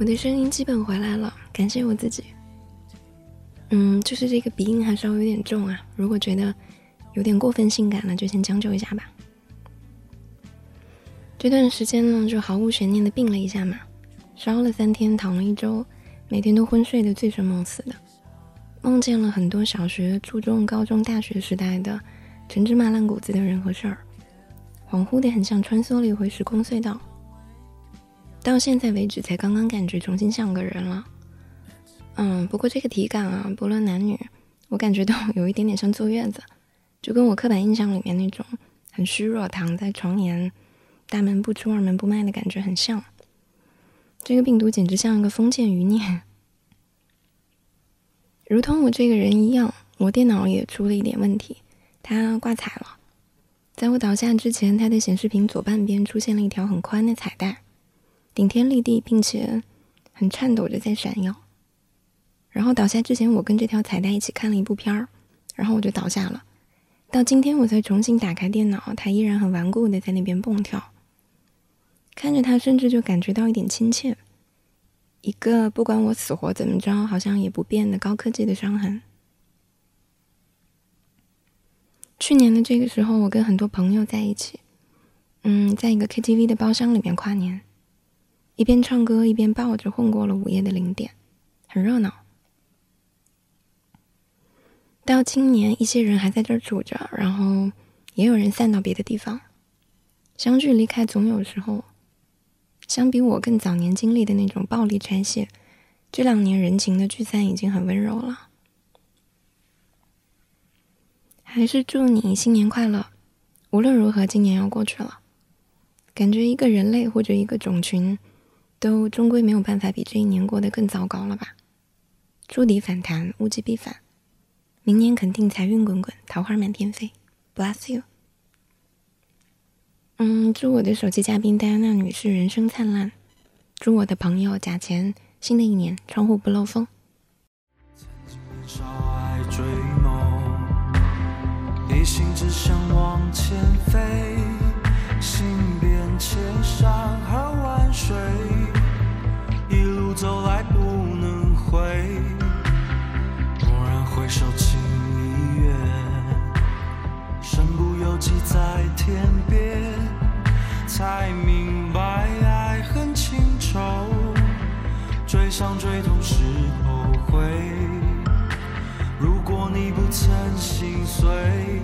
我的声音基本回来了，感谢我自己。嗯，就是这个鼻音还稍微有点重啊，如果觉得有点过分性感了，就先将就一下吧。这段时间呢，就毫无悬念的病了一下嘛，烧了三天，躺了一周，每天都昏睡的醉生梦死的，梦见了很多小学、初中、高中、大学时代的陈芝麻烂谷子的人和事儿，恍惚的很像穿梭了一回时空隧道。到现在为止，才刚刚感觉重新像个人了。嗯，不过这个体感啊，不论男女，我感觉都有一点点像坐月子，就跟我刻板印象里面那种很虚弱、躺在床沿、大门不出、二门不迈的感觉很像。这个病毒简直像一个封建余孽，如同我这个人一样，我电脑也出了一点问题，它挂彩了。在我倒下之前，它的显示屏左半边出现了一条很宽的彩带。顶天立地，并且很颤抖着在闪耀。然后倒下之前，我跟这条彩带一起看了一部片儿，然后我就倒下了。到今天我才重新打开电脑，它依然很顽固的在那边蹦跳。看着它，甚至就感觉到一点亲切。一个不管我死活怎么着，好像也不变的高科技的伤痕。去年的这个时候，我跟很多朋友在一起，嗯，在一个 KTV 的包厢里面跨年。一边唱歌一边抱着，混过了午夜的零点，很热闹。到今年，一些人还在这儿住着，然后也有人散到别的地方。相聚离开，总有时候，相比我更早年经历的那种暴力拆卸，这两年人情的聚散已经很温柔了。还是祝你新年快乐！无论如何，今年要过去了，感觉一个人类或者一个种群。都终归没有办法比这一年过得更糟糕了吧？触底反弹，物极必反，明年肯定财运滚滚，桃花满天飞。Bless you。嗯，祝我的首期嘉宾戴安娜女士人生灿烂，祝我的朋友贾钱新的一年窗户不漏风。一心只想往前飞，首，情已远，身不由己在天边，才明白爱恨情仇，追伤追痛是后悔。如果你不曾心碎，